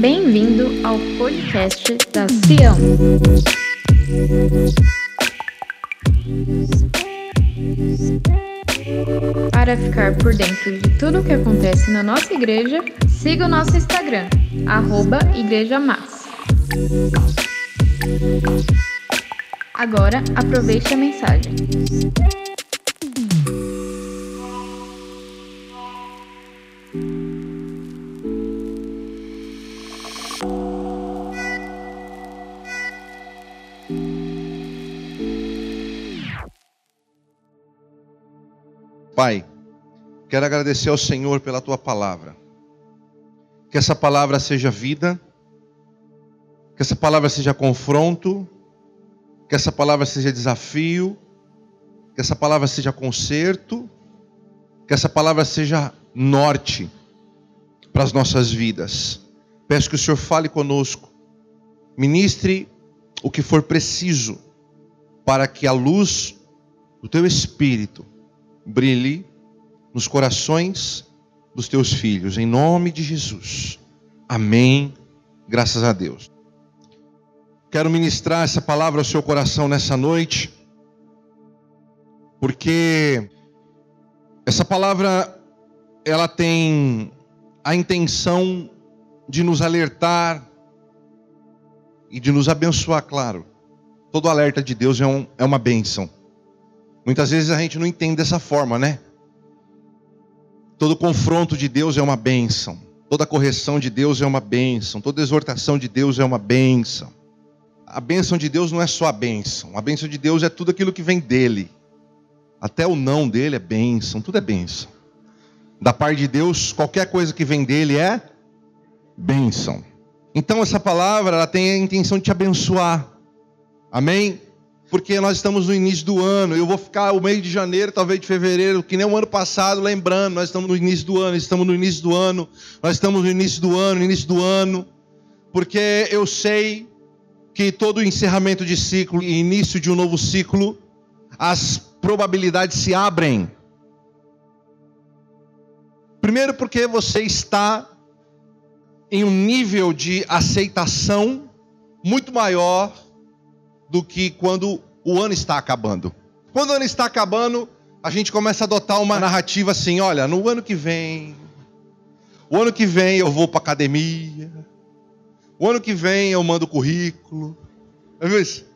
Bem-vindo ao podcast da Sião. Para ficar por dentro de tudo o que acontece na nossa igreja, siga o nosso Instagram, arroba Igreja Massa. Agora, aproveite a mensagem. Pai, quero agradecer ao Senhor pela tua palavra. Que essa palavra seja vida, que essa palavra seja confronto, que essa palavra seja desafio, que essa palavra seja conserto, que essa palavra seja norte para as nossas vidas. Peço que o Senhor fale conosco, ministre o que for preciso para que a luz do teu espírito brilhe nos corações dos teus filhos, em nome de Jesus. Amém. Graças a Deus. Quero ministrar essa palavra ao seu coração nessa noite, porque essa palavra ela tem a intenção de nos alertar e de nos abençoar, claro. Todo alerta de Deus é, um, é uma bênção. Muitas vezes a gente não entende dessa forma, né? Todo confronto de Deus é uma bênção. Toda correção de Deus é uma bênção. Toda exortação de Deus é uma bênção. A bênção de Deus não é só a bênção. A bênção de Deus é tudo aquilo que vem dele. Até o não dele é bênção. Tudo é bênção. Da parte de Deus, qualquer coisa que vem dele é bênção. Então essa palavra ela tem a intenção de te abençoar. Amém? Porque nós estamos no início do ano. Eu vou ficar o mês de janeiro, talvez de fevereiro, que nem o ano passado, lembrando, nós estamos no início do ano, estamos no início do ano, nós estamos no início do ano, no início do ano, porque eu sei que todo encerramento de ciclo e início de um novo ciclo, as probabilidades se abrem. Primeiro, porque você está em um nível de aceitação muito maior do que quando o ano está acabando. Quando o ano está acabando, a gente começa a adotar uma narrativa assim: olha, no ano que vem, o ano que vem eu vou para academia, o ano que vem eu mando currículo. É viu isso?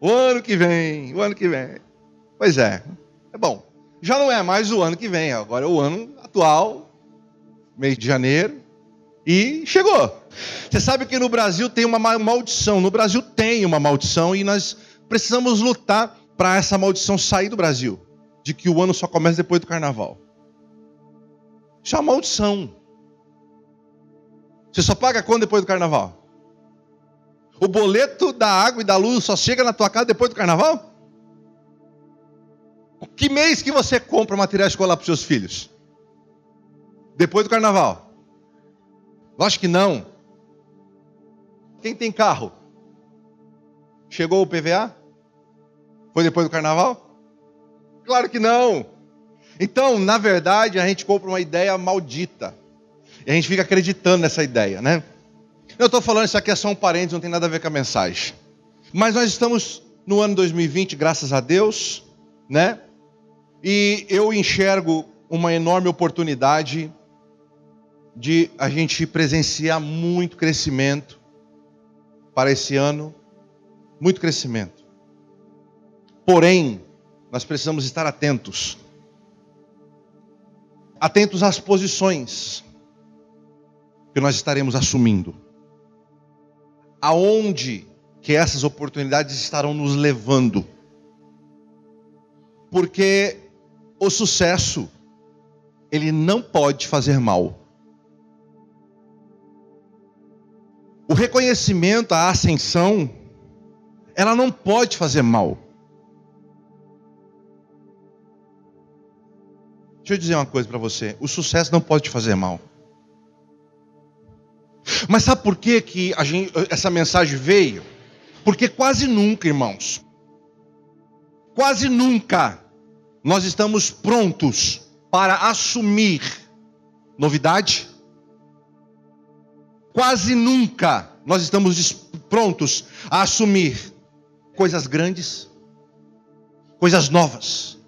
O ano que vem, o ano que vem. Pois é, é bom. Já não é mais o ano que vem, agora é o ano atual, mês de janeiro, e chegou. Você sabe que no Brasil tem uma maldição. No Brasil tem uma maldição e nós precisamos lutar para essa maldição sair do Brasil. De que o ano só começa depois do carnaval. Isso é uma maldição. Você só paga quando depois do carnaval? O boleto da água e da luz só chega na tua casa depois do carnaval? Que mês que você compra material escolar para os seus filhos? Depois do carnaval? Lógico que não. Quem tem carro? Chegou o PVA? Foi depois do carnaval? Claro que não. Então, na verdade, a gente compra uma ideia maldita. E a gente fica acreditando nessa ideia, né? Eu estou falando isso aqui é só um parênteses, não tem nada a ver com a mensagem. Mas nós estamos no ano 2020, graças a Deus, né? E eu enxergo uma enorme oportunidade de a gente presenciar muito crescimento para esse ano, muito crescimento. Porém, nós precisamos estar atentos. Atentos às posições que nós estaremos assumindo. Aonde que essas oportunidades estarão nos levando? Porque o sucesso ele não pode fazer mal. O reconhecimento, a ascensão, ela não pode fazer mal. Deixa eu dizer uma coisa para você: o sucesso não pode te fazer mal. Mas sabe por que, que gente, essa mensagem veio? Porque quase nunca, irmãos, quase nunca nós estamos prontos para assumir novidade, quase nunca nós estamos prontos a assumir coisas grandes, coisas novas.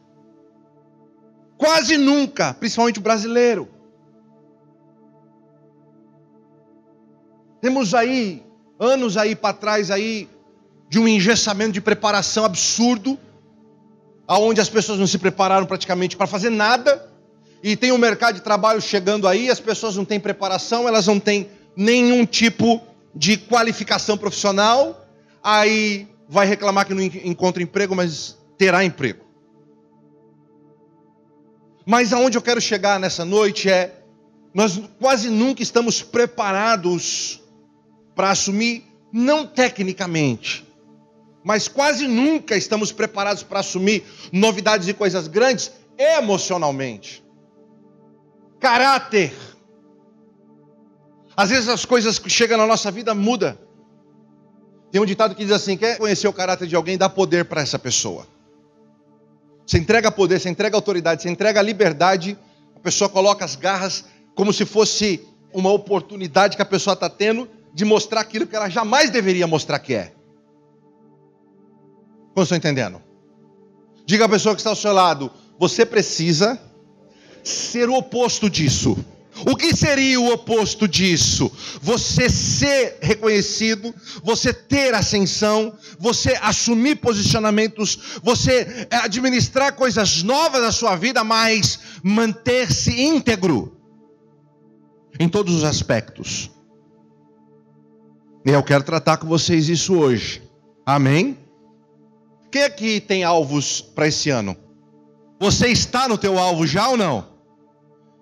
Quase nunca, principalmente o brasileiro. Temos aí anos aí para trás aí de um engessamento de preparação absurdo, aonde as pessoas não se prepararam praticamente para fazer nada, e tem o um mercado de trabalho chegando aí, as pessoas não têm preparação, elas não têm nenhum tipo de qualificação profissional, aí vai reclamar que não encontra emprego, mas terá emprego. Mas aonde eu quero chegar nessa noite é nós quase nunca estamos preparados para assumir não tecnicamente, mas quase nunca estamos preparados para assumir novidades e coisas grandes emocionalmente. Caráter. Às vezes as coisas que chegam na nossa vida mudam. Tem um ditado que diz assim: quer conhecer o caráter de alguém, dá poder para essa pessoa. Você entrega poder, você entrega autoridade, você entrega liberdade, a pessoa coloca as garras como se fosse uma oportunidade que a pessoa está tendo de mostrar aquilo que ela jamais deveria mostrar que é. Como estão entendendo? Diga à pessoa que está ao seu lado: você precisa ser o oposto disso. O que seria o oposto disso? Você ser reconhecido, você ter ascensão, você assumir posicionamentos, você eh, administrar coisas novas na sua vida, mas manter-se íntegro em todos os aspectos. E eu quero tratar com vocês isso hoje. Amém? Quem aqui tem alvos para esse ano? Você está no teu alvo já ou não?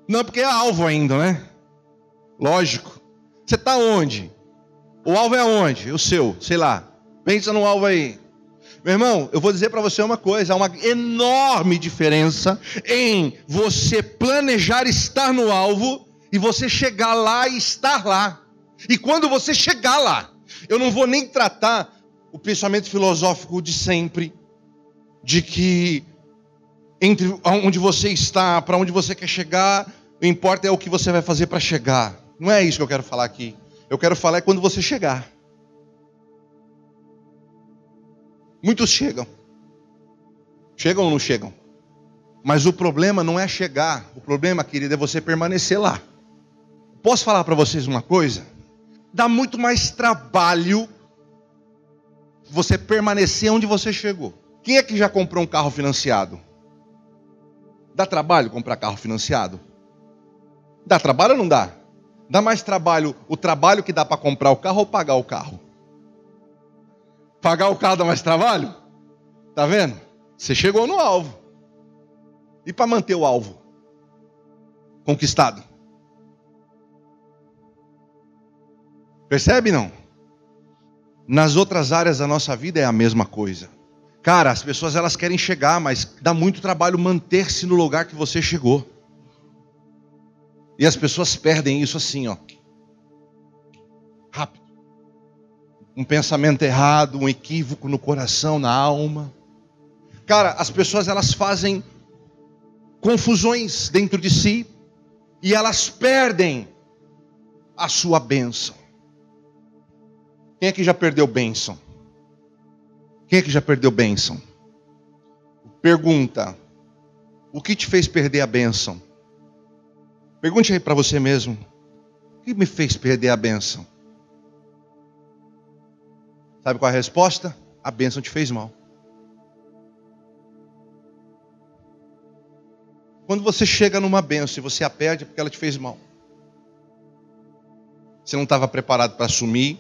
Não, porque é alvo ainda, né? Lógico. Você está onde? O alvo é onde? O seu, sei lá. Pensa no alvo aí. Meu irmão, eu vou dizer para você uma coisa: há uma enorme diferença em você planejar estar no alvo e você chegar lá e estar lá. E quando você chegar lá, eu não vou nem tratar o pensamento filosófico de sempre, de que entre onde você está, para onde você quer chegar, o importa é o que você vai fazer para chegar. Não é isso que eu quero falar aqui. Eu quero falar é quando você chegar. Muitos chegam. Chegam ou não chegam? Mas o problema não é chegar. O problema, querido, é você permanecer lá. Posso falar para vocês uma coisa? Dá muito mais trabalho você permanecer onde você chegou. Quem é que já comprou um carro financiado? Dá trabalho comprar carro financiado? Dá trabalho ou não dá? Dá mais trabalho o trabalho que dá para comprar o carro ou pagar o carro? Pagar o carro dá mais trabalho? Tá vendo? Você chegou no alvo. E para manter o alvo conquistado? Percebe não? Nas outras áreas da nossa vida é a mesma coisa. Cara, as pessoas elas querem chegar, mas dá muito trabalho manter-se no lugar que você chegou. E as pessoas perdem isso assim, ó. Rápido. Um pensamento errado, um equívoco no coração, na alma. Cara, as pessoas elas fazem confusões dentro de si e elas perdem a sua bênção. Quem é que já perdeu bênção? Quem é que já perdeu bênção? Pergunta: O que te fez perder a bênção? Pergunte aí para você mesmo: O que me fez perder a bênção? Sabe qual é a resposta? A bênção te fez mal. Quando você chega numa bênção e você a perde é porque ela te fez mal. Você não estava preparado para assumir,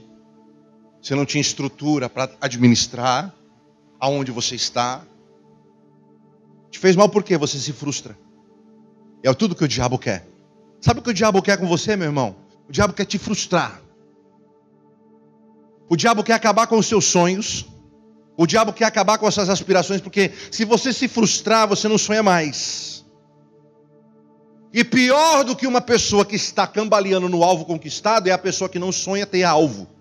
você não tinha estrutura para administrar aonde você está. Te fez mal porque você se frustra. É tudo que o diabo quer. Sabe o que o diabo quer com você, meu irmão? O diabo quer te frustrar. O diabo quer acabar com os seus sonhos. O diabo quer acabar com as suas aspirações, porque se você se frustrar, você não sonha mais. E pior do que uma pessoa que está cambaleando no alvo conquistado é a pessoa que não sonha ter alvo.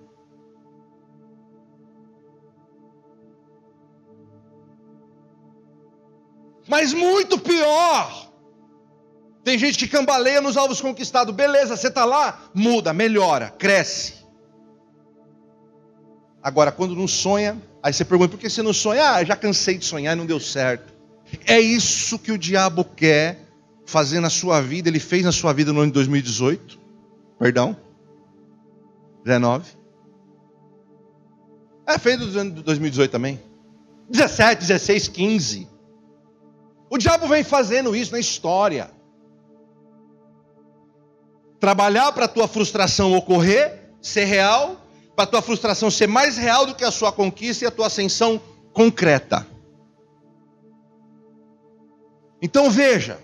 Mas muito pior. Tem gente que cambaleia nos alvos conquistados. Beleza, você está lá, muda, melhora, cresce. Agora, quando não sonha, aí você pergunta: por que você não sonha? Ah, já cansei de sonhar e não deu certo. É isso que o diabo quer fazer na sua vida, ele fez na sua vida no ano de 2018. Perdão? 19. É, fez no ano de 2018 também. 17, 16, 15. O diabo vem fazendo isso na história. Trabalhar para a tua frustração ocorrer, ser real, para a tua frustração ser mais real do que a sua conquista e a tua ascensão concreta. Então veja,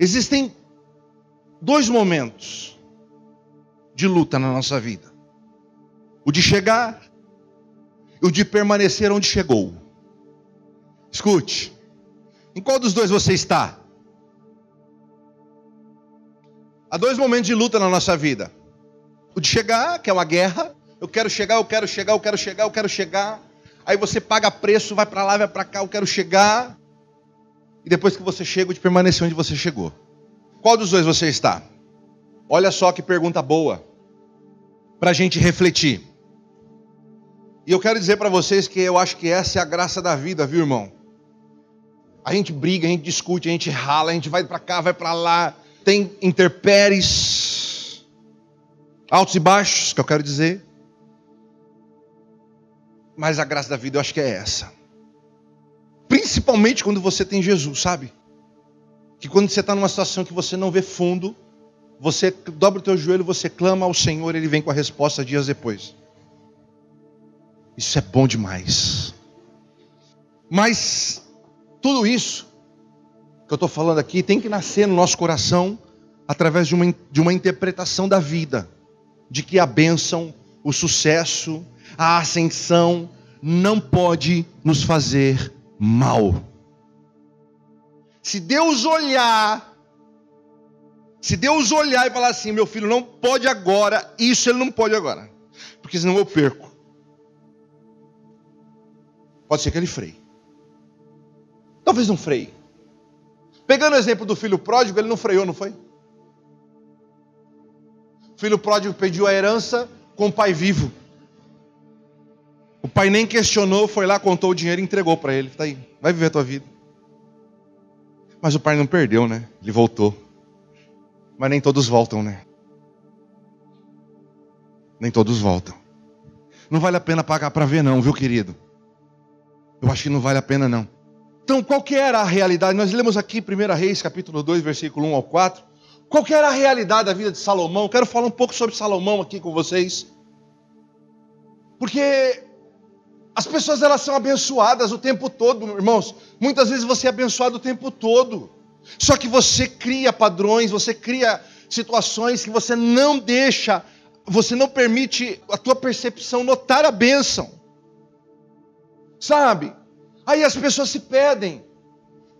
existem dois momentos de luta na nossa vida: o de chegar e o de permanecer onde chegou. Escute, em qual dos dois você está? Há dois momentos de luta na nossa vida: o de chegar, que é uma guerra. Eu quero chegar, eu quero chegar, eu quero chegar, eu quero chegar. Aí você paga preço, vai para lá, vai para cá, eu quero chegar. E depois que você chega, de permanecer onde você chegou. Qual dos dois você está? Olha só que pergunta boa. Para a gente refletir. E eu quero dizer para vocês que eu acho que essa é a graça da vida, viu, irmão? A gente briga, a gente discute, a gente rala, a gente vai para cá, vai para lá, tem interpéries, altos e baixos, que eu quero dizer. Mas a graça da vida eu acho que é essa. Principalmente quando você tem Jesus, sabe? Que quando você está numa situação que você não vê fundo, você dobra o teu joelho, você clama ao Senhor, Ele vem com a resposta dias depois. Isso é bom demais. Mas tudo isso que eu estou falando aqui tem que nascer no nosso coração através de uma, de uma interpretação da vida, de que a bênção, o sucesso, a ascensão não pode nos fazer mal. Se Deus olhar, se Deus olhar e falar assim, meu filho não pode agora, isso ele não pode agora, porque senão eu perco. Pode ser que ele freie. Talvez não freie. Pegando o exemplo do filho pródigo, ele não freou, não foi? O filho pródigo pediu a herança com o pai vivo. O pai nem questionou, foi lá, contou o dinheiro e entregou para ele. Está aí, vai viver a tua vida. Mas o pai não perdeu, né? Ele voltou. Mas nem todos voltam, né? Nem todos voltam. Não vale a pena pagar para ver, não, viu, querido? Eu acho que não vale a pena, não. Então, qual que era a realidade? Nós lemos aqui 1 Reis, capítulo 2, versículo 1 ao 4. Qual que era a realidade da vida de Salomão? Quero falar um pouco sobre Salomão aqui com vocês. Porque as pessoas elas são abençoadas o tempo todo, irmãos. Muitas vezes você é abençoado o tempo todo. Só que você cria padrões, você cria situações que você não deixa, você não permite a tua percepção notar a bênção. Sabe? Aí as pessoas se pedem.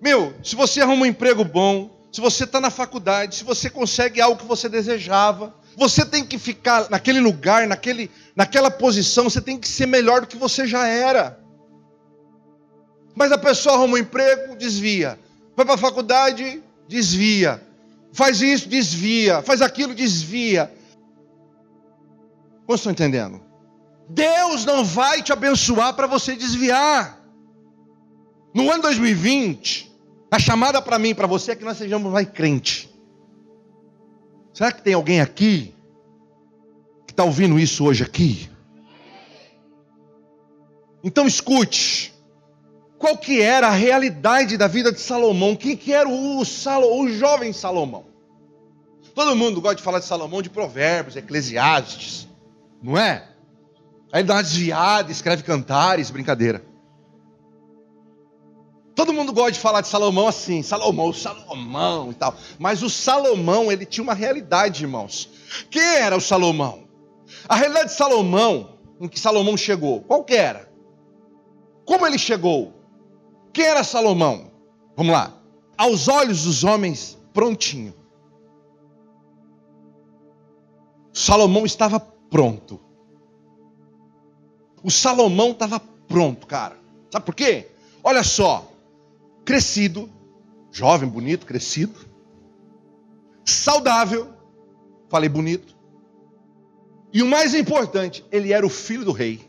Meu, se você arruma um emprego bom, se você está na faculdade, se você consegue algo que você desejava, você tem que ficar naquele lugar, naquele, naquela posição, você tem que ser melhor do que você já era. Mas a pessoa arruma um emprego, desvia. Vai para a faculdade, desvia. Faz isso, desvia. Faz aquilo, desvia. Como estão entendendo? Deus não vai te abençoar para você desviar. No ano 2020, a chamada para mim e para você é que nós sejamos mais crente. Será que tem alguém aqui que está ouvindo isso hoje aqui? Então escute. Qual que era a realidade da vida de Salomão? Quem que era o, Salo, o jovem Salomão? Todo mundo gosta de falar de Salomão de provérbios, eclesiastes, não é? Aí dá uma desviada, escreve cantares, brincadeira. Todo mundo gosta de falar de Salomão assim, Salomão, Salomão e tal. Mas o Salomão, ele tinha uma realidade, irmãos. Quem era o Salomão? A realidade de Salomão, em que Salomão chegou, qual que era? Como ele chegou? Quem era Salomão? Vamos lá. Aos olhos dos homens, prontinho. Salomão estava pronto. O Salomão estava pronto, cara. Sabe por quê? Olha só, crescido, jovem, bonito, crescido, saudável, falei bonito. E o mais importante, ele era o filho do rei.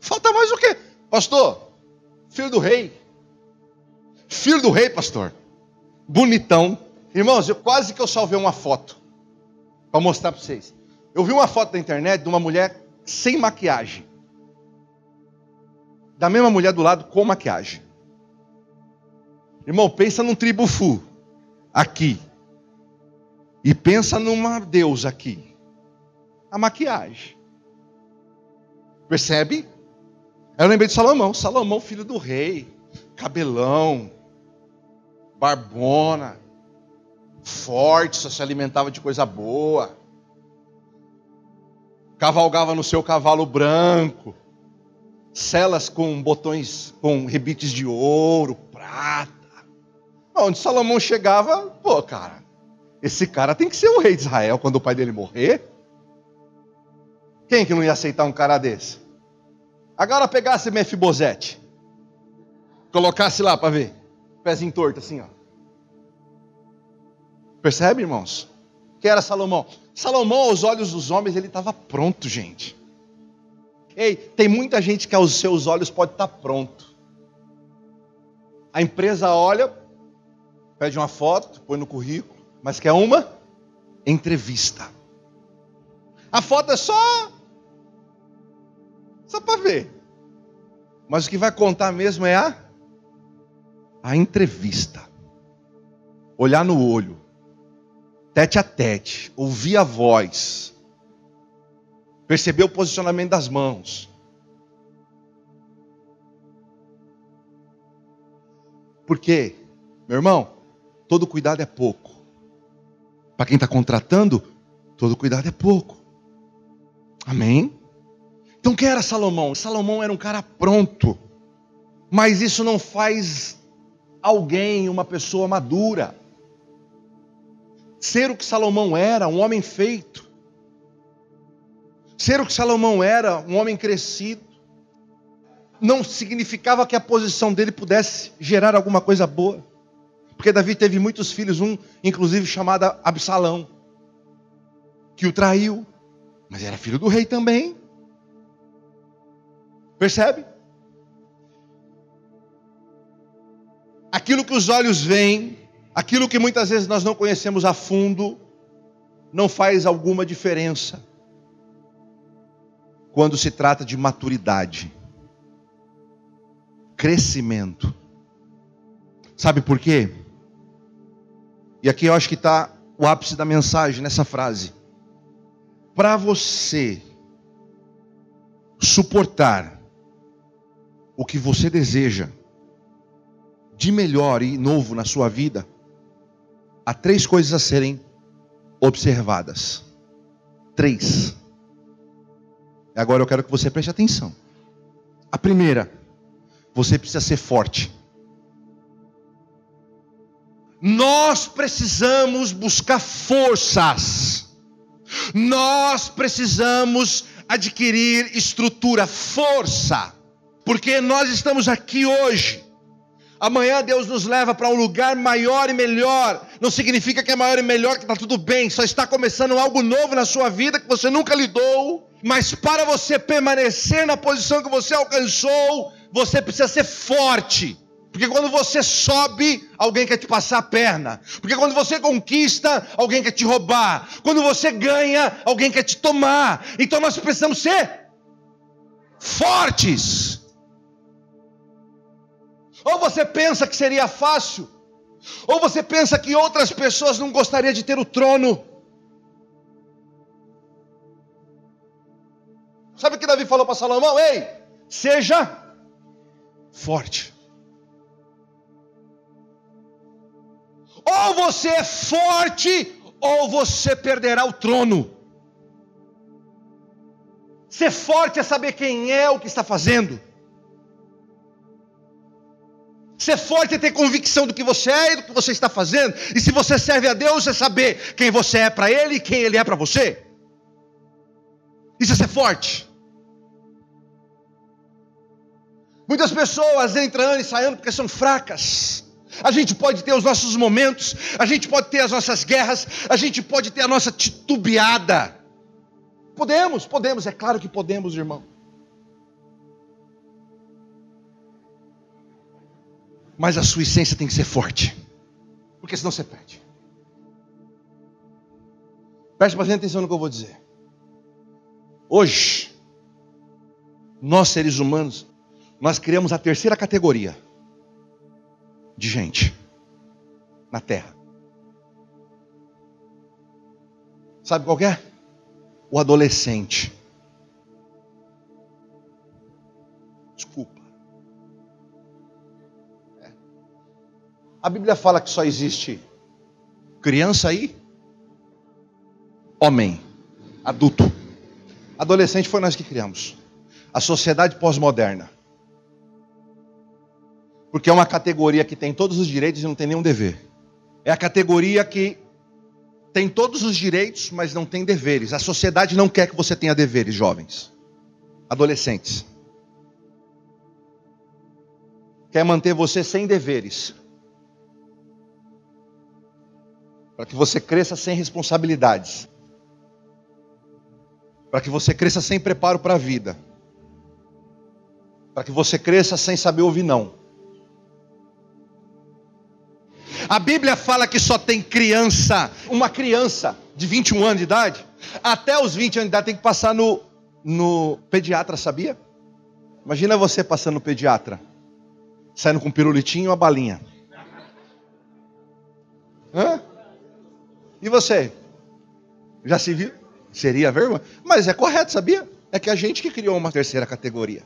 Falta mais o quê? Pastor, filho do rei. Filho do rei, pastor. Bonitão. Irmãos, eu quase que eu salvei uma foto para mostrar para vocês. Eu vi uma foto na internet de uma mulher sem maquiagem. Da mesma mulher do lado com maquiagem. Irmão, pensa num tribufu aqui. E pensa numa deusa aqui. A maquiagem. Percebe? Eu lembrei de Salomão. Salomão, filho do rei. Cabelão. Barbona. Forte, só se alimentava de coisa boa. Cavalgava no seu cavalo branco. Celas com botões, com rebites de ouro, prata. Onde Salomão chegava, pô, cara, esse cara tem que ser o rei de Israel quando o pai dele morrer. Quem que não ia aceitar um cara desse? Agora pegasse Mefibosete, colocasse lá para ver, pezinho torto assim, ó. Percebe, irmãos? Que era Salomão? Salomão, aos olhos dos homens, ele estava pronto, gente. Ei, tem muita gente que aos seus olhos pode estar pronto. A empresa olha, pede uma foto, põe no currículo, mas quer uma entrevista. A foto é só só para ver. Mas o que vai contar mesmo é a a entrevista. Olhar no olho. Tete a tete, ouvir a voz. Perceber o posicionamento das mãos. Por quê? Meu irmão, todo cuidado é pouco. Para quem está contratando, todo cuidado é pouco. Amém? Então, quem era Salomão? Salomão era um cara pronto, mas isso não faz alguém uma pessoa madura. Ser o que Salomão era, um homem feito. Ser o que Salomão era, um homem crescido. Não significava que a posição dele pudesse gerar alguma coisa boa. Porque Davi teve muitos filhos, um inclusive chamado Absalão, que o traiu, mas era filho do rei também. Percebe? Aquilo que os olhos veem, aquilo que muitas vezes nós não conhecemos a fundo, não faz alguma diferença quando se trata de maturidade, crescimento. Sabe por quê? E aqui eu acho que está o ápice da mensagem nessa frase. Para você suportar o que você deseja de melhor e novo na sua vida, há três coisas a serem observadas. Três. Agora eu quero que você preste atenção. A primeira, você precisa ser forte. Nós precisamos buscar forças. Nós precisamos adquirir estrutura, força. Porque nós estamos aqui hoje. Amanhã Deus nos leva para um lugar maior e melhor. Não significa que é maior e melhor, que está tudo bem. Só está começando algo novo na sua vida que você nunca lidou. Mas para você permanecer na posição que você alcançou, você precisa ser forte. Porque quando você sobe, alguém quer te passar a perna. Porque quando você conquista, alguém quer te roubar. Quando você ganha, alguém quer te tomar. Então nós precisamos ser fortes. Ou você pensa que seria fácil, ou você pensa que outras pessoas não gostariam de ter o trono. Sabe o que Davi falou para Salomão? Ei, seja forte. Ou você é forte, ou você perderá o trono. Ser forte é saber quem é o que está fazendo. Ser forte é ter convicção do que você é e do que você está fazendo. E se você serve a Deus, é saber quem você é para Ele e quem Ele é para você. Isso é ser forte. Muitas pessoas entram e saem porque são fracas. A gente pode ter os nossos momentos, a gente pode ter as nossas guerras, a gente pode ter a nossa titubeada. Podemos, podemos, é claro que podemos, irmão. Mas a sua essência tem que ser forte, porque senão você perde. Preste bastante atenção no que eu vou dizer. Hoje, nós seres humanos, nós criamos a terceira categoria de gente na Terra. Sabe qual é? O adolescente. Desculpa. É. A Bíblia fala que só existe criança aí, homem, adulto. Adolescente foi nós que criamos. A sociedade pós-moderna. Porque é uma categoria que tem todos os direitos e não tem nenhum dever. É a categoria que tem todos os direitos, mas não tem deveres. A sociedade não quer que você tenha deveres, jovens, adolescentes. Quer manter você sem deveres. Para que você cresça sem responsabilidades. Para que você cresça sem preparo para a vida. Para que você cresça sem saber ouvir não. A Bíblia fala que só tem criança, uma criança de 21 anos de idade, até os 20 anos de idade tem que passar no, no pediatra, sabia? Imagina você passando no pediatra, saindo com um pirulitinho e uma balinha. Hã? E você? Já se viu? Seria vergonha? Mas é correto, sabia? É que a gente que criou uma terceira categoria.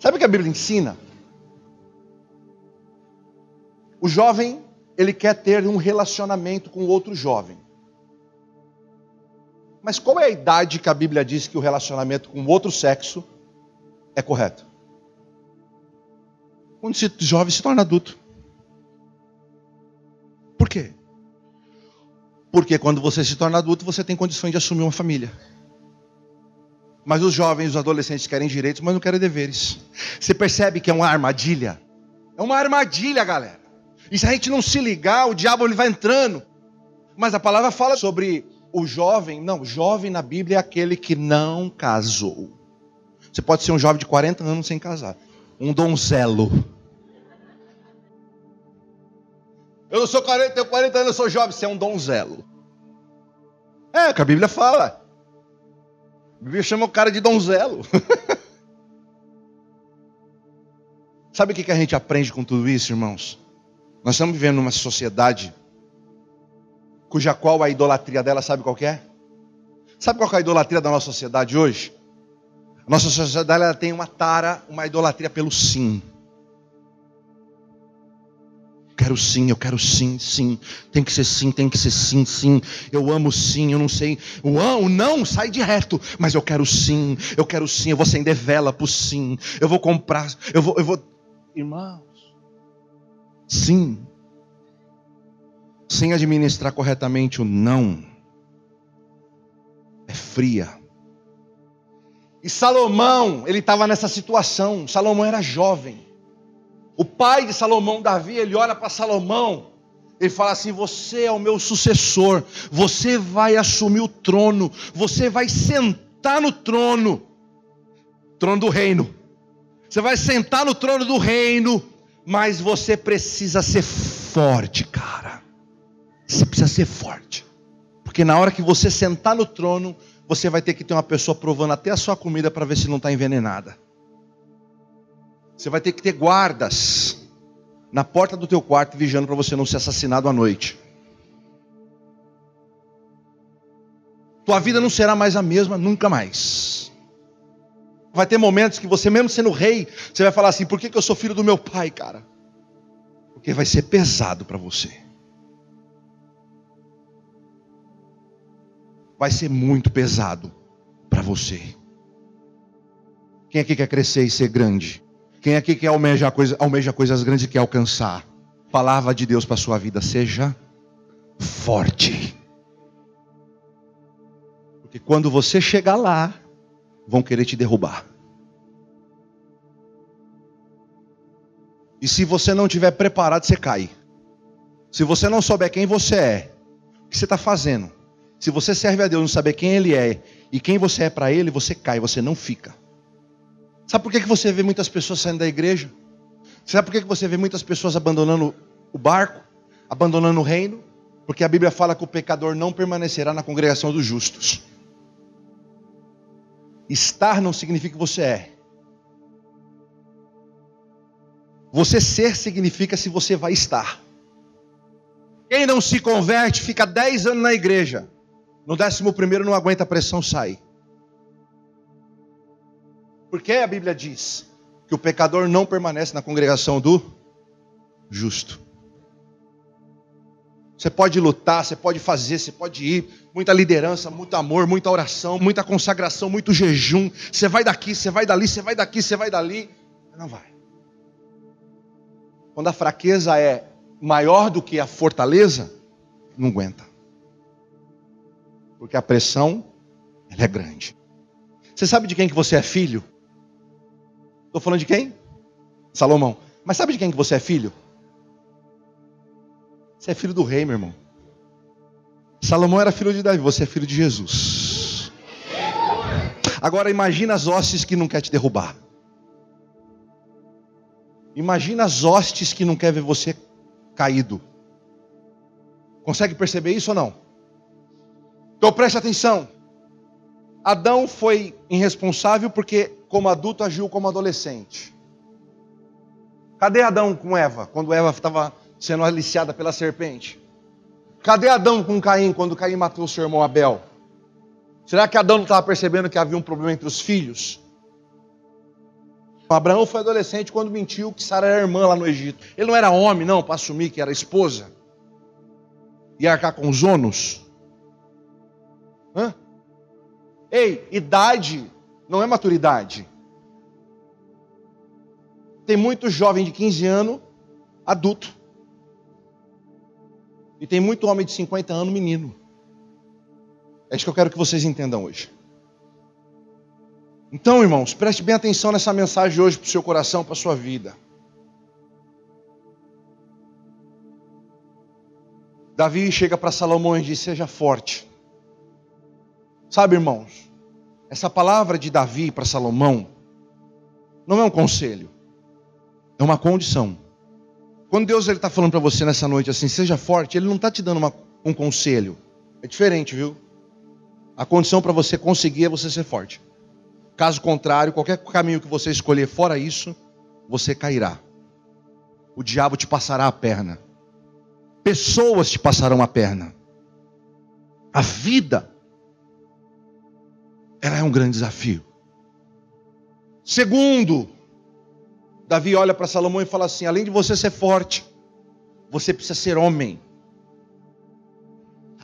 Sabe o que a Bíblia ensina? O jovem, ele quer ter um relacionamento com outro jovem. Mas qual é a idade que a Bíblia diz que o relacionamento com outro sexo é correto? Quando esse jovem se torna adulto. Por quê? Porque quando você se torna adulto, você tem condições de assumir uma família. Mas os jovens, os adolescentes querem direitos, mas não querem deveres. Você percebe que é uma armadilha? É uma armadilha, galera. E se a gente não se ligar, o diabo ele vai entrando. Mas a palavra fala sobre o jovem. Não, jovem na Bíblia é aquele que não casou. Você pode ser um jovem de 40 anos sem casar. Um donzelo. Eu não sou 40, tenho 40 anos, eu sou jovem. Você é um donzelo. É, o que a Bíblia fala. A Bíblia chama o cara de donzelo. Sabe o que a gente aprende com tudo isso, irmãos? Nós estamos vivendo numa sociedade cuja qual a idolatria dela, sabe qual é? Sabe qual é a idolatria da nossa sociedade hoje? A nossa sociedade ela tem uma tara, uma idolatria pelo sim. Quero sim, eu quero sim, sim. Tem que ser sim, tem que ser sim, sim. Eu amo sim, eu não sei. O, o não sai de reto, mas eu quero sim, eu quero sim. Eu vou acender vela pro sim. Eu vou comprar, eu vou, eu vou. Irmão, sim, sem administrar corretamente o não, é fria. E Salomão, ele estava nessa situação. Salomão era jovem. O pai de Salomão, Davi, ele olha para Salomão. Ele fala assim: Você é o meu sucessor. Você vai assumir o trono. Você vai sentar no trono trono do reino. Você vai sentar no trono do reino. Mas você precisa ser forte, cara. Você precisa ser forte. Porque na hora que você sentar no trono, você vai ter que ter uma pessoa provando até a sua comida para ver se não está envenenada. Você vai ter que ter guardas na porta do teu quarto vigiando para você não ser assassinado à noite. Tua vida não será mais a mesma nunca mais. Vai ter momentos que você, mesmo sendo rei, você vai falar assim: por que, que eu sou filho do meu pai, cara? Porque vai ser pesado para você. Vai ser muito pesado para você. Quem aqui quer crescer e ser grande? Quem aqui quer almejar, coisa, almeja coisas grandes e quer alcançar? Palavra de Deus para sua vida, seja forte. Porque quando você chegar lá, vão querer te derrubar. E se você não estiver preparado, você cai. Se você não souber quem você é, o que você está fazendo, se você serve a Deus, não saber quem Ele é e quem você é para Ele, você cai, você não fica. Sabe por que você vê muitas pessoas saindo da igreja? Sabe por que você vê muitas pessoas abandonando o barco, abandonando o reino? Porque a Bíblia fala que o pecador não permanecerá na congregação dos justos. Estar não significa que você é. Você ser significa se você vai estar. Quem não se converte fica 10 anos na igreja. No décimo primeiro não aguenta a pressão, sai. Porque a Bíblia diz que o pecador não permanece na congregação do justo. Você pode lutar, você pode fazer, você pode ir, muita liderança, muito amor, muita oração, muita consagração, muito jejum. Você vai daqui, você vai dali, você vai daqui, você vai dali. Não vai. Quando a fraqueza é maior do que a fortaleza, não aguenta porque a pressão ela é grande. Você sabe de quem que você é filho? Estou falando de quem? Salomão. Mas sabe de quem que você é filho? Você é filho do rei, meu irmão. Salomão era filho de Davi, você é filho de Jesus. Agora imagina as hostes que não quer te derrubar. Imagina as hostes que não quer ver você caído. Consegue perceber isso ou não? Então preste atenção. Adão foi irresponsável porque, como adulto, agiu como adolescente. Cadê Adão com Eva, quando Eva estava sendo aliciada pela serpente? Cadê Adão com Caim, quando Caim matou seu irmão Abel? Será que Adão não estava percebendo que havia um problema entre os filhos? Abraão foi adolescente quando mentiu que Sara era irmã lá no Egito. Ele não era homem, não, para assumir que era esposa. E arcar com os ônus. Hã? Ei, idade não é maturidade. Tem muito jovem de 15 anos adulto. E tem muito homem de 50 anos menino. É isso que eu quero que vocês entendam hoje. Então, irmãos, preste bem atenção nessa mensagem hoje para o seu coração, para a sua vida. Davi chega para Salomão e diz: Seja forte. Sabe, irmãos, essa palavra de Davi para Salomão não é um conselho, é uma condição. Quando Deus está falando para você nessa noite assim, seja forte, Ele não está te dando uma, um conselho. É diferente, viu? A condição para você conseguir é você ser forte. Caso contrário, qualquer caminho que você escolher fora isso, você cairá. O diabo te passará a perna. Pessoas te passarão a perna. A vida ela é um grande desafio. Segundo, Davi olha para Salomão e fala assim: além de você ser forte, você precisa ser homem.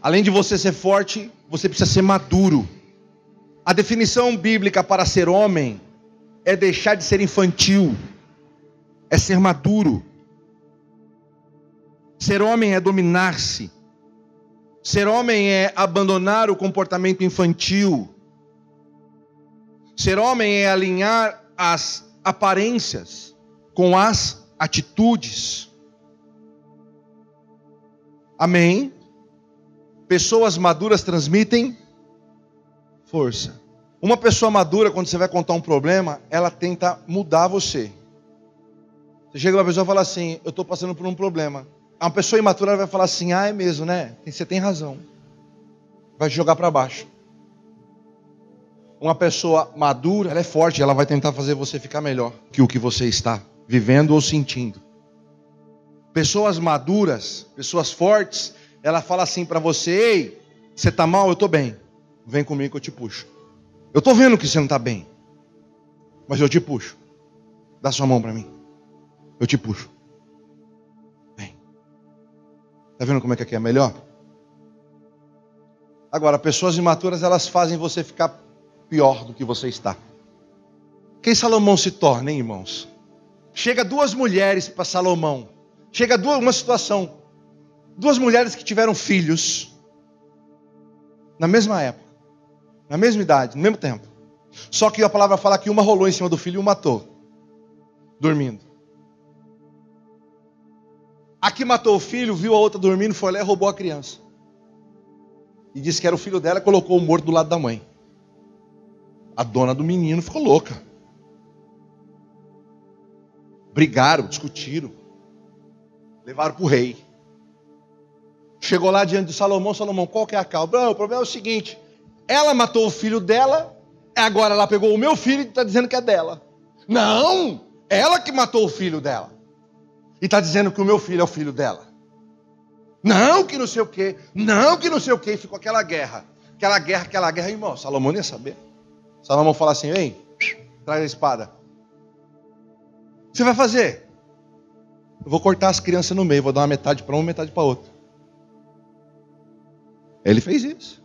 Além de você ser forte, você precisa ser maduro. A definição bíblica para ser homem é deixar de ser infantil, é ser maduro. Ser homem é dominar-se. Ser homem é abandonar o comportamento infantil. Ser homem é alinhar as aparências com as atitudes. Amém? Pessoas maduras transmitem força. Uma pessoa madura, quando você vai contar um problema, ela tenta mudar você. Você chega uma pessoa e fala assim: Eu estou passando por um problema. Uma pessoa imatura vai falar assim: Ah, é mesmo, né? Você tem razão. Vai jogar para baixo. Uma pessoa madura, ela é forte, ela vai tentar fazer você ficar melhor que o que você está vivendo ou sentindo. Pessoas maduras, pessoas fortes, ela fala assim para você: "Ei, você está mal? Eu estou bem. Vem comigo que eu te puxo. Eu estou vendo que você não está bem, mas eu te puxo. Dá sua mão para mim. Eu te puxo. Vem. Está vendo como é que aqui é melhor? Agora, pessoas imaturas, elas fazem você ficar pior do que você está. Quem Salomão se torna, hein, irmãos? Chega duas mulheres para Salomão. Chega duas, uma situação. Duas mulheres que tiveram filhos na mesma época, na mesma idade, no mesmo tempo. Só que a palavra fala que uma rolou em cima do filho e o matou, dormindo. A que matou o filho, viu a outra dormindo, foi lá e roubou a criança. E disse que era o filho dela colocou o morto do lado da mãe. A dona do menino ficou louca. Brigaram, discutiram. Levaram para o rei. Chegou lá diante de Salomão, Salomão, qual que é a causa? O problema é o seguinte: ela matou o filho dela, agora ela pegou o meu filho e está dizendo que é dela. Não, ela que matou o filho dela. E está dizendo que o meu filho é o filho dela. Não, que não sei o quê. Não, que não sei o quê. Ficou aquela guerra. Aquela guerra, aquela guerra, irmão. Salomão ia saber. Salomão fala assim: vem, traz a espada. O que você vai fazer? Eu vou cortar as crianças no meio, vou dar uma metade para uma, metade para outra. Ele fez isso.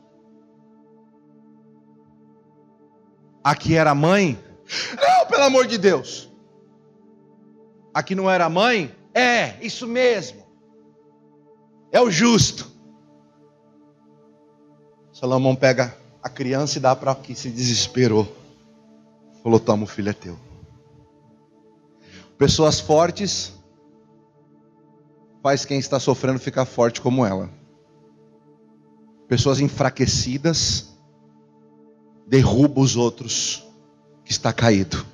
Aqui era a mãe? Não, pelo amor de Deus. Aqui não era a mãe? É, isso mesmo. É o justo. Salomão pega a criança e dá para que se desesperou. Falou: Toma, o filho é teu. Pessoas fortes faz quem está sofrendo ficar forte como ela. Pessoas enfraquecidas derruba os outros que está caído.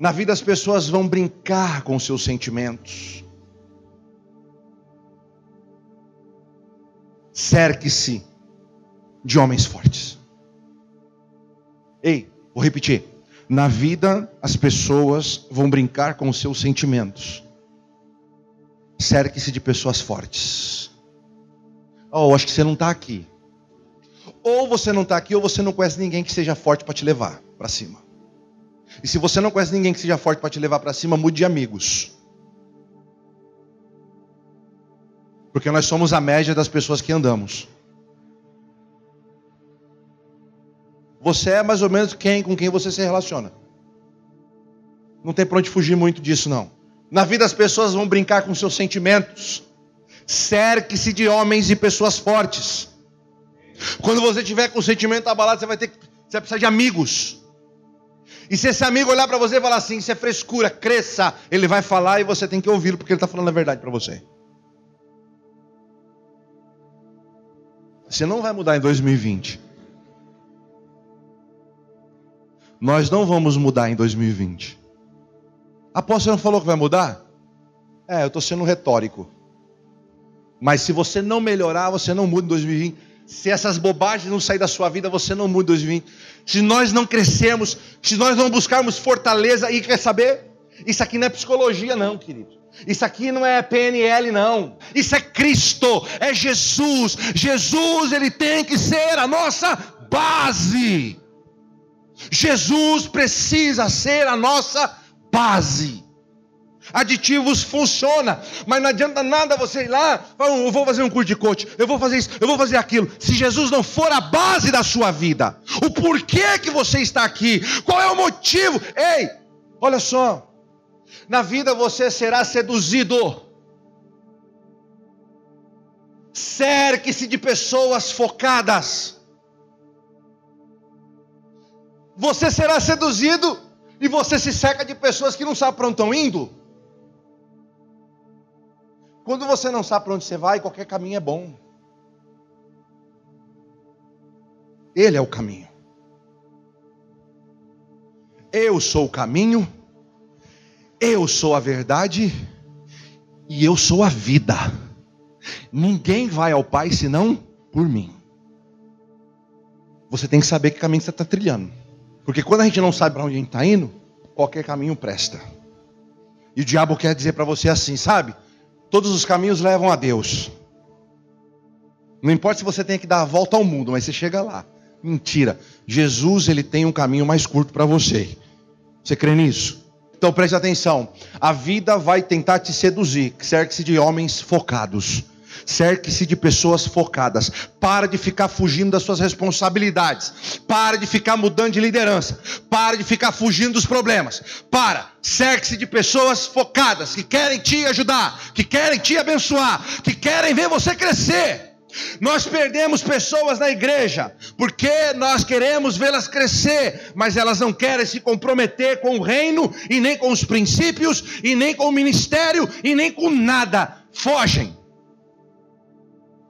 Na vida as pessoas vão brincar com seus sentimentos. Cerque-se de homens fortes. Ei, vou repetir. Na vida as pessoas vão brincar com seus sentimentos. Cerque-se de pessoas fortes. Oh, acho que você não está aqui. Ou você não está aqui, ou você não conhece ninguém que seja forte para te levar para cima. E se você não conhece ninguém que seja forte para te levar para cima, mude de amigos. Porque nós somos a média das pessoas que andamos. Você é mais ou menos quem com quem você se relaciona. Não tem para onde fugir muito disso, não. Na vida as pessoas vão brincar com seus sentimentos. Cerque-se de homens e pessoas fortes. Quando você tiver com o sentimento abalado, você vai ter você vai precisar de amigos. E se esse amigo olhar para você e falar assim, isso é frescura, cresça, ele vai falar e você tem que ouvi-lo porque ele está falando a verdade para você. Você não vai mudar em 2020. Nós não vamos mudar em 2020. Apóstolo não falou que vai mudar? É, eu estou sendo retórico. Mas se você não melhorar, você não muda em 2020. Se essas bobagens não sair da sua vida, você não muda em 2020. Se nós não crescermos, se nós não buscarmos fortaleza, e quer saber? Isso aqui não é psicologia, não, querido. Isso aqui não é PNL, não. Isso é Cristo, é Jesus. Jesus, ele tem que ser a nossa base. Jesus precisa ser a nossa base. Aditivos funciona, mas não adianta nada você ir lá, eu vou fazer um curso de coach, eu vou fazer isso, eu vou fazer aquilo. Se Jesus não for a base da sua vida, o porquê que você está aqui, qual é o motivo? Ei, olha só, na vida você será seduzido. Cerque-se de pessoas focadas. Você será seduzido e você se cerca de pessoas que não sabem para onde estão indo. Quando você não sabe para onde você vai, qualquer caminho é bom. Ele é o caminho. Eu sou o caminho, eu sou a verdade e eu sou a vida. Ninguém vai ao Pai senão por mim. Você tem que saber que caminho você está trilhando. Porque quando a gente não sabe para onde a gente está indo, qualquer caminho presta. E o diabo quer dizer para você assim, sabe? Todos os caminhos levam a Deus. Não importa se você tem que dar a volta ao mundo, mas você chega lá. Mentira. Jesus, ele tem um caminho mais curto para você. Você crê nisso? Então preste atenção. A vida vai tentar te seduzir. Cerque-se de homens focados. Cerque-se de pessoas focadas. Para de ficar fugindo das suas responsabilidades. Para de ficar mudando de liderança. Para de ficar fugindo dos problemas. Para. Cerque-se de pessoas focadas que querem te ajudar, que querem te abençoar, que querem ver você crescer. Nós perdemos pessoas na igreja porque nós queremos vê-las crescer, mas elas não querem se comprometer com o reino, e nem com os princípios, e nem com o ministério, e nem com nada. Fogem,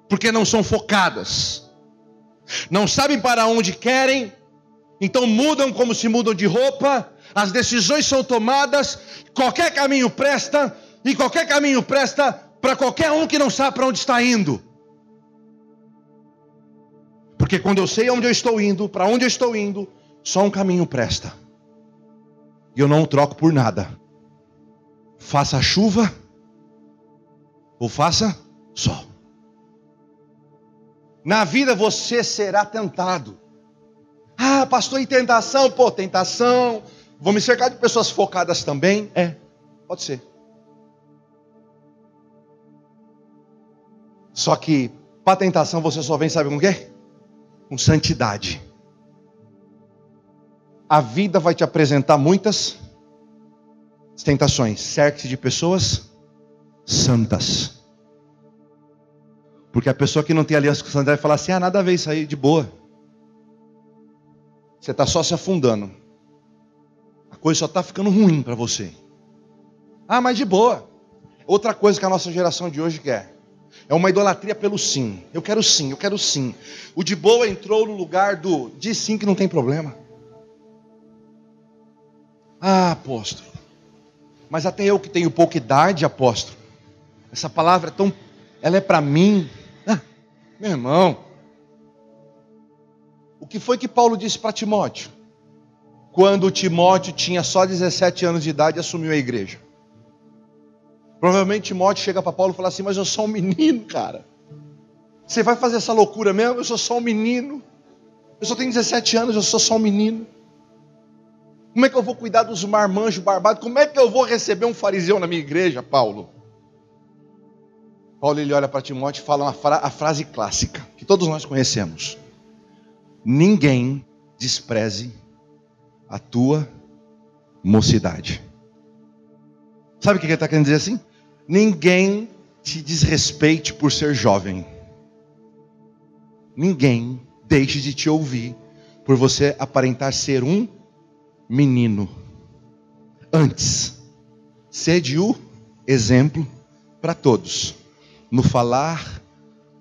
porque não são focadas, não sabem para onde querem, então mudam como se mudam de roupa, as decisões são tomadas, qualquer caminho presta, e qualquer caminho presta para qualquer um que não sabe para onde está indo. Porque quando eu sei onde eu estou indo, para onde eu estou indo, só um caminho presta. E eu não o troco por nada. Faça chuva ou faça sol. Na vida você será tentado. Ah, pastor, e tentação? Pô, tentação. Vou me cercar de pessoas focadas também? É, pode ser. Só que para tentação você só vem, sabe com o quê? Com santidade. A vida vai te apresentar muitas tentações. Cerque-se de pessoas santas. Porque a pessoa que não tem aliança com o santo vai falar assim: ah, nada a ver isso aí, de boa. Você está só se afundando. A coisa só está ficando ruim para você. Ah, mas de boa. Outra coisa que a nossa geração de hoje quer. É uma idolatria pelo sim. Eu quero sim, eu quero sim. O de boa entrou no lugar do de sim que não tem problema. Ah, apóstolo. Mas até eu que tenho pouca idade, apóstolo. Essa palavra é tão. Ela é para mim. Ah, meu irmão. O que foi que Paulo disse para Timóteo? Quando Timóteo tinha só 17 anos de idade e assumiu a igreja. Provavelmente Timóteo chega para Paulo e fala assim: Mas eu sou um menino, cara. Você vai fazer essa loucura mesmo? Eu sou só um menino. Eu só tenho 17 anos, eu sou só um menino. Como é que eu vou cuidar dos marmanjos barbados? Como é que eu vou receber um fariseu na minha igreja, Paulo? Paulo ele olha para Timóteo e fala fra a frase clássica, que todos nós conhecemos: Ninguém despreze a tua mocidade. Sabe o que ele está querendo dizer assim? Ninguém te desrespeite por ser jovem. Ninguém deixe de te ouvir por você aparentar ser um menino. Antes, sede o exemplo para todos, no falar,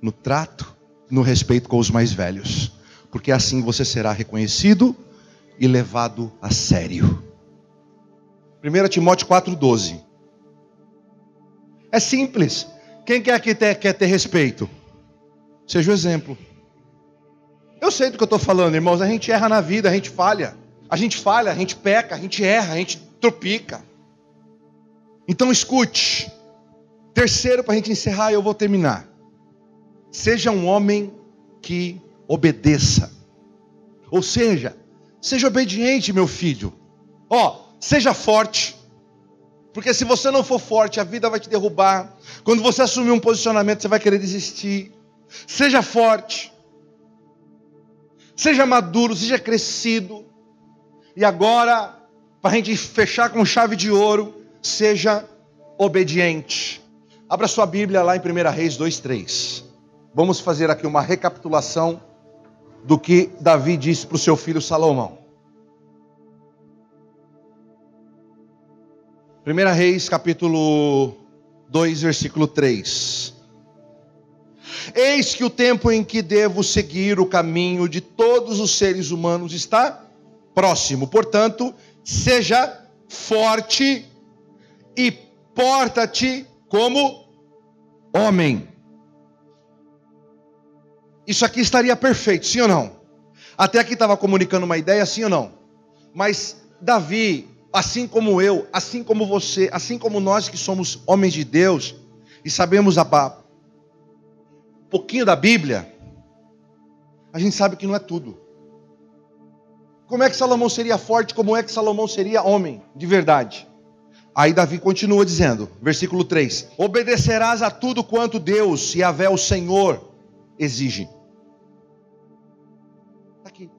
no trato, no respeito com os mais velhos, porque assim você será reconhecido e levado a sério. 1 Timóteo 4,12 é simples. Quem quer que ter, quer ter respeito? Seja o exemplo. Eu sei do que eu estou falando, irmãos. A gente erra na vida, a gente falha. A gente falha, a gente peca, a gente erra, a gente tropica. Então escute. Terceiro, para a gente encerrar, eu vou terminar. Seja um homem que obedeça. Ou seja, seja obediente, meu filho. Ó, oh, seja forte. Porque se você não for forte, a vida vai te derrubar. Quando você assumir um posicionamento, você vai querer desistir. Seja forte. Seja maduro, seja crescido. E agora, para a gente fechar com chave de ouro, seja obediente. Abra sua Bíblia lá em 1 Reis 2,3. Vamos fazer aqui uma recapitulação do que Davi disse para o seu filho Salomão. 1 Reis, capítulo 2, versículo 3. Eis que o tempo em que devo seguir o caminho de todos os seres humanos está próximo. Portanto, seja forte e porta-te como homem. Isso aqui estaria perfeito, sim ou não? Até aqui estava comunicando uma ideia, sim ou não? Mas Davi assim como eu, assim como você, assim como nós que somos homens de Deus e sabemos a um pouquinho da Bíblia, a gente sabe que não é tudo. Como é que Salomão seria forte? Como é que Salomão seria homem de verdade? Aí Davi continua dizendo, versículo 3: Obedecerás a tudo quanto Deus e Avé, o Senhor, exige. Está aqui.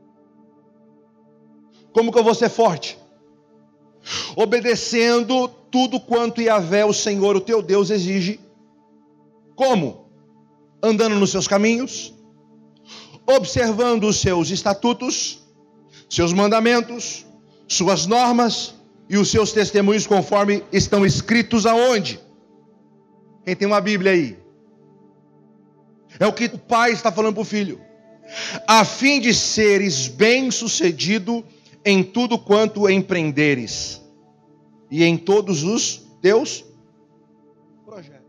Como que eu vou ser forte? Obedecendo tudo quanto Yahvé, o Senhor, o teu Deus, exige. Como? andando nos seus caminhos, observando os seus estatutos, seus mandamentos, suas normas e os seus testemunhos conforme estão escritos aonde? Quem tem uma Bíblia aí? É o que o pai está falando para o filho. A fim de seres bem-sucedido em tudo quanto empreenderes e em todos os teus projetos.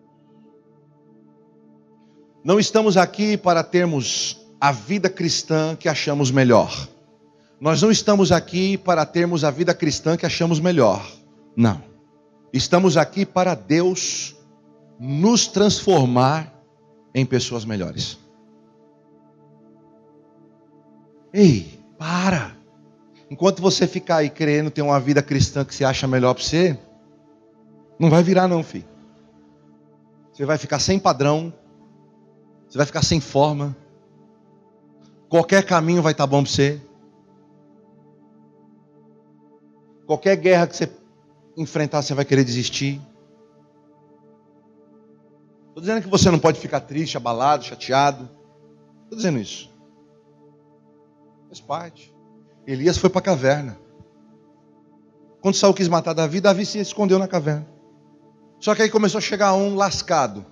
Não estamos aqui para termos a vida cristã que achamos melhor. Nós não estamos aqui para termos a vida cristã que achamos melhor. Não. Estamos aqui para Deus nos transformar em pessoas melhores. Ei, para. Enquanto você ficar aí querendo ter uma vida cristã que você acha melhor para você, não vai virar não, filho. Você vai ficar sem padrão, você vai ficar sem forma. Qualquer caminho vai estar tá bom para você. Qualquer guerra que você enfrentar, você vai querer desistir. Estou dizendo que você não pode ficar triste, abalado, chateado. Estou dizendo isso. Faz parte. Elias foi para a caverna. Quando Saul quis matar Davi, Davi se escondeu na caverna. Só que aí começou a chegar um lascado.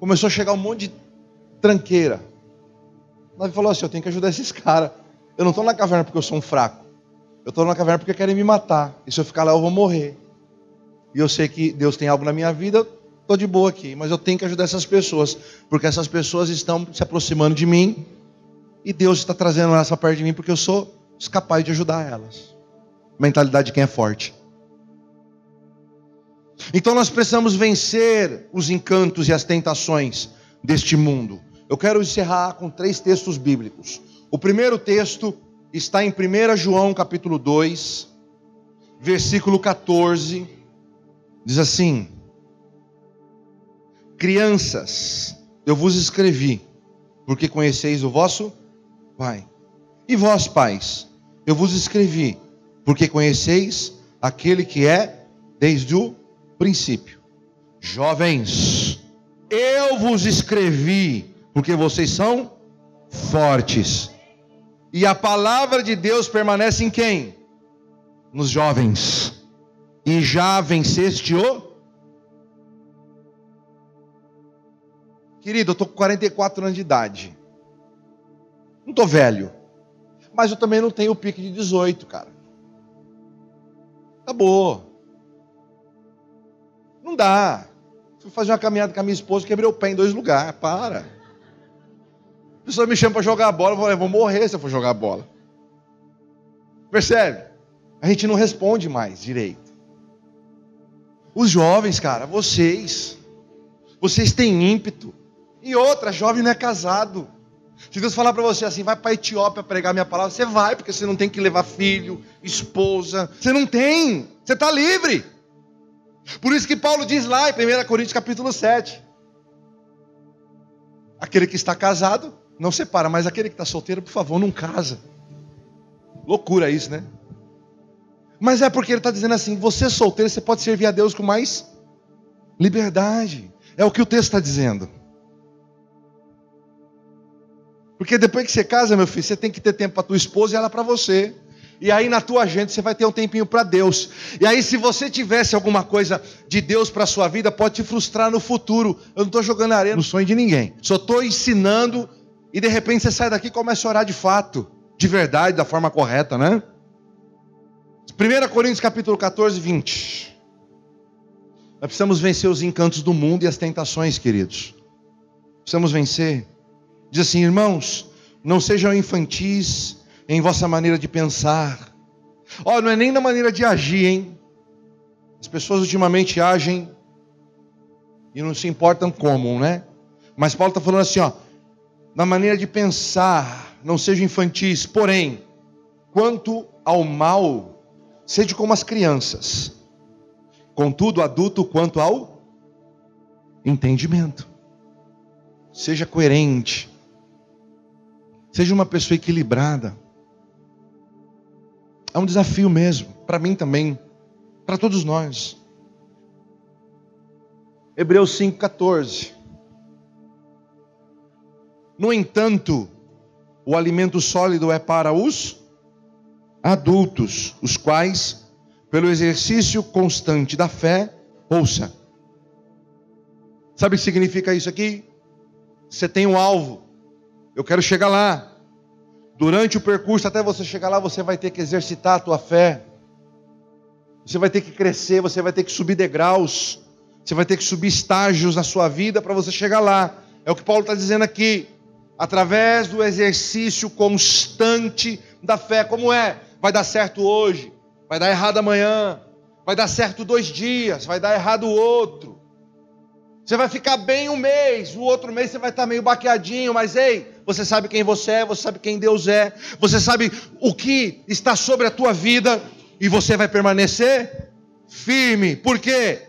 Começou a chegar um monte de tranqueira. Davi falou assim: Eu tenho que ajudar esses caras. Eu não estou na caverna porque eu sou um fraco. Eu estou na caverna porque querem me matar. E se eu ficar lá, eu vou morrer. E eu sei que Deus tem algo na minha vida, estou de boa aqui. Mas eu tenho que ajudar essas pessoas. Porque essas pessoas estão se aproximando de mim e Deus está trazendo elas para perto de mim porque eu sou capaz de ajudar elas. Mentalidade de quem é forte. Então nós precisamos vencer os encantos e as tentações deste mundo. Eu quero encerrar com três textos bíblicos. O primeiro texto está em 1 João capítulo 2, versículo 14. Diz assim: Crianças, eu vos escrevi, porque conheceis o vosso Pai. E vós, pais, eu vos escrevi, porque conheceis aquele que é desde o princípio. Jovens, eu vos escrevi, porque vocês são fortes. E a palavra de Deus permanece em quem? Nos jovens. E já venceste o Querido, eu estou com 44 anos de idade. Não estou velho. Mas eu também não tenho o pique de 18, cara. Acabou. Não dá. Fui fazer uma caminhada com a minha esposa, quebrei o pé em dois lugares. Para. A pessoa me chama para jogar bola, eu eu vou morrer se eu for jogar bola. Percebe? A gente não responde mais direito. Os jovens, cara, vocês, vocês têm ímpeto. E outra, jovem não é casado. Se Deus falar para você assim, vai para Etiópia pregar minha palavra, você vai, porque você não tem que levar filho, esposa. Você não tem, você está livre. Por isso que Paulo diz lá em 1 Coríntios capítulo 7. Aquele que está casado, não separa, mas aquele que está solteiro, por favor, não casa. Loucura isso, né? Mas é porque ele está dizendo assim: você solteiro, você pode servir a Deus com mais liberdade. É o que o texto está dizendo. Porque depois que você casa, meu filho, você tem que ter tempo para tua esposa e ela para você. E aí na tua agenda você vai ter um tempinho para Deus. E aí se você tivesse alguma coisa de Deus para sua vida, pode te frustrar no futuro. Eu não estou jogando areia no sonho de ninguém. Só estou ensinando e de repente você sai daqui e começa a orar de fato, de verdade, da forma correta, né? 1 Coríntios capítulo 14, 20. Nós precisamos vencer os encantos do mundo e as tentações, queridos. Precisamos vencer. Diz assim, irmãos, não sejam infantis em vossa maneira de pensar. Ó, oh, não é nem na maneira de agir, hein? As pessoas ultimamente agem e não se importam como, né? Mas Paulo está falando assim, ó, na maneira de pensar, não sejam infantis, porém, quanto ao mal, seja como as crianças. Contudo, adulto quanto ao entendimento. Seja coerente. Seja uma pessoa equilibrada. É um desafio mesmo, para mim também, para todos nós. Hebreus 5,14. No entanto, o alimento sólido é para os adultos, os quais, pelo exercício constante da fé, ouça. Sabe o que significa isso aqui? Você tem um alvo. Eu quero chegar lá. Durante o percurso até você chegar lá, você vai ter que exercitar a tua fé. Você vai ter que crescer, você vai ter que subir degraus. Você vai ter que subir estágios na sua vida para você chegar lá. É o que Paulo está dizendo aqui. Através do exercício constante da fé. Como é? Vai dar certo hoje, vai dar errado amanhã, vai dar certo dois dias, vai dar errado outro. Você vai ficar bem um mês, o outro mês você vai estar meio baqueadinho, mas ei, você sabe quem você é, você sabe quem Deus é, você sabe o que está sobre a tua vida e você vai permanecer firme. Por quê?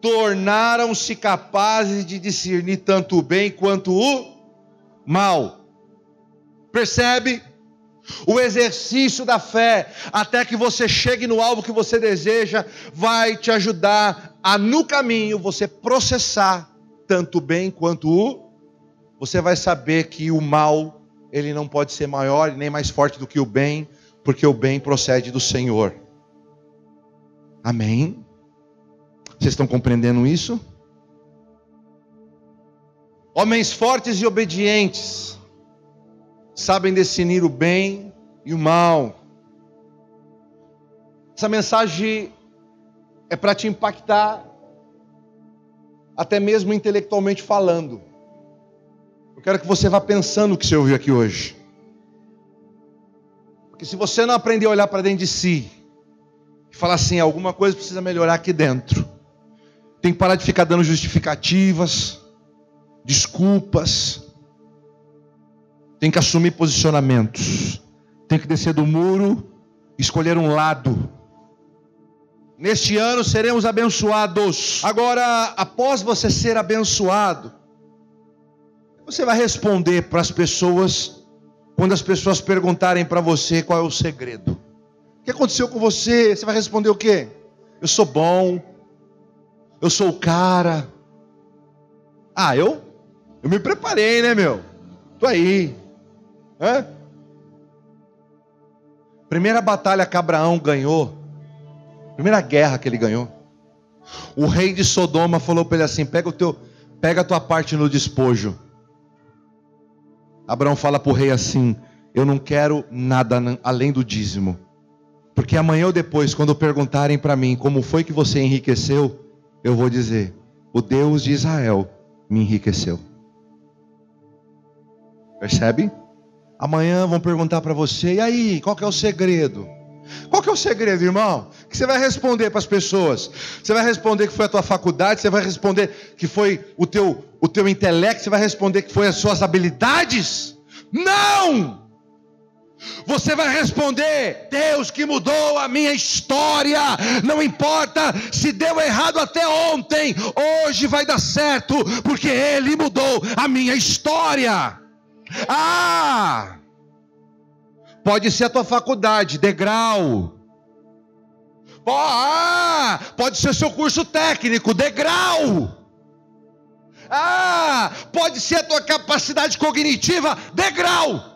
Tornaram-se capazes de discernir tanto o bem quanto o mal. Percebe? O exercício da fé, até que você chegue no alvo que você deseja, vai te ajudar a no caminho você processar tanto o bem quanto o você vai saber que o mal ele não pode ser maior nem mais forte do que o bem, porque o bem procede do Senhor. Amém. Vocês estão compreendendo isso? Homens fortes e obedientes sabem definir o bem e o mal. Essa mensagem é para te impactar, até mesmo intelectualmente falando. Eu quero que você vá pensando o que você ouviu aqui hoje. Porque se você não aprender a olhar para dentro de si e falar assim, alguma coisa precisa melhorar aqui dentro, tem que parar de ficar dando justificativas, desculpas, tem que assumir posicionamentos, tem que descer do muro, escolher um lado. Neste ano seremos abençoados. Agora, após você ser abençoado, você vai responder para as pessoas, quando as pessoas perguntarem para você qual é o segredo. O que aconteceu com você? Você vai responder o quê? Eu sou bom. Eu sou o cara. Ah, eu? Eu me preparei, né, meu? Tô aí. Hã? Primeira batalha que Abraão ganhou, primeira guerra que ele ganhou. O rei de Sodoma falou para ele assim: "Pega o teu, pega a tua parte no despojo". Abraão fala para o rei assim: "Eu não quero nada além do dízimo". Porque amanhã ou depois, quando perguntarem para mim como foi que você enriqueceu, eu vou dizer: o Deus de Israel me enriqueceu. Percebe? Amanhã vão perguntar para você, e aí, qual que é o segredo? Qual que é o segredo, irmão? Que você vai responder para as pessoas. Você vai responder que foi a tua faculdade, você vai responder que foi o teu, o teu intelecto, você vai responder que foi as suas habilidades? Não! Você vai responder: Deus que mudou a minha história. Não importa se deu errado até ontem, hoje vai dar certo, porque Ele mudou a minha história. Ah! Pode ser a tua faculdade, degrau. Ah, pode ser seu curso técnico, degrau. Ah, pode ser a tua capacidade cognitiva, degrau.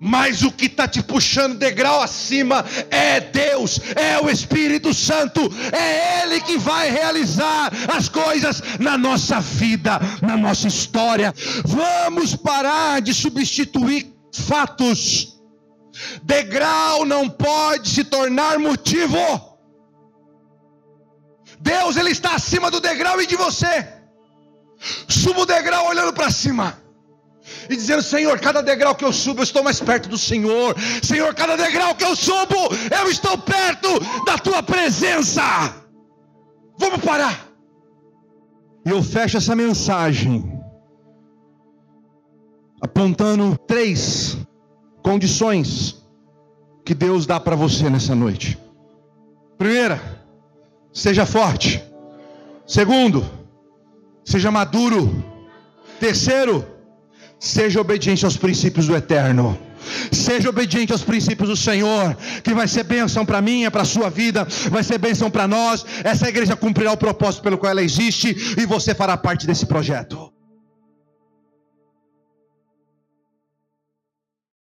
Mas o que está te puxando degrau acima é Deus, é o Espírito Santo, é Ele que vai realizar as coisas na nossa vida, na nossa história. Vamos parar de substituir fatos. Degrau não pode se tornar motivo. Deus, Ele está acima do degrau e de você. Suba o degrau olhando para cima e dizendo: Senhor, cada degrau que eu subo, eu estou mais perto do Senhor. Senhor, cada degrau que eu subo, eu estou perto da tua presença. Vamos parar. E eu fecho essa mensagem apontando três condições que Deus dá para você nessa noite. Primeira, seja forte. Segundo, seja maduro. Terceiro, Seja obediente aos princípios do eterno. Seja obediente aos princípios do Senhor, que vai ser bênção para mim, é para a sua vida, vai ser bênção para nós. Essa igreja cumprirá o propósito pelo qual ela existe e você fará parte desse projeto.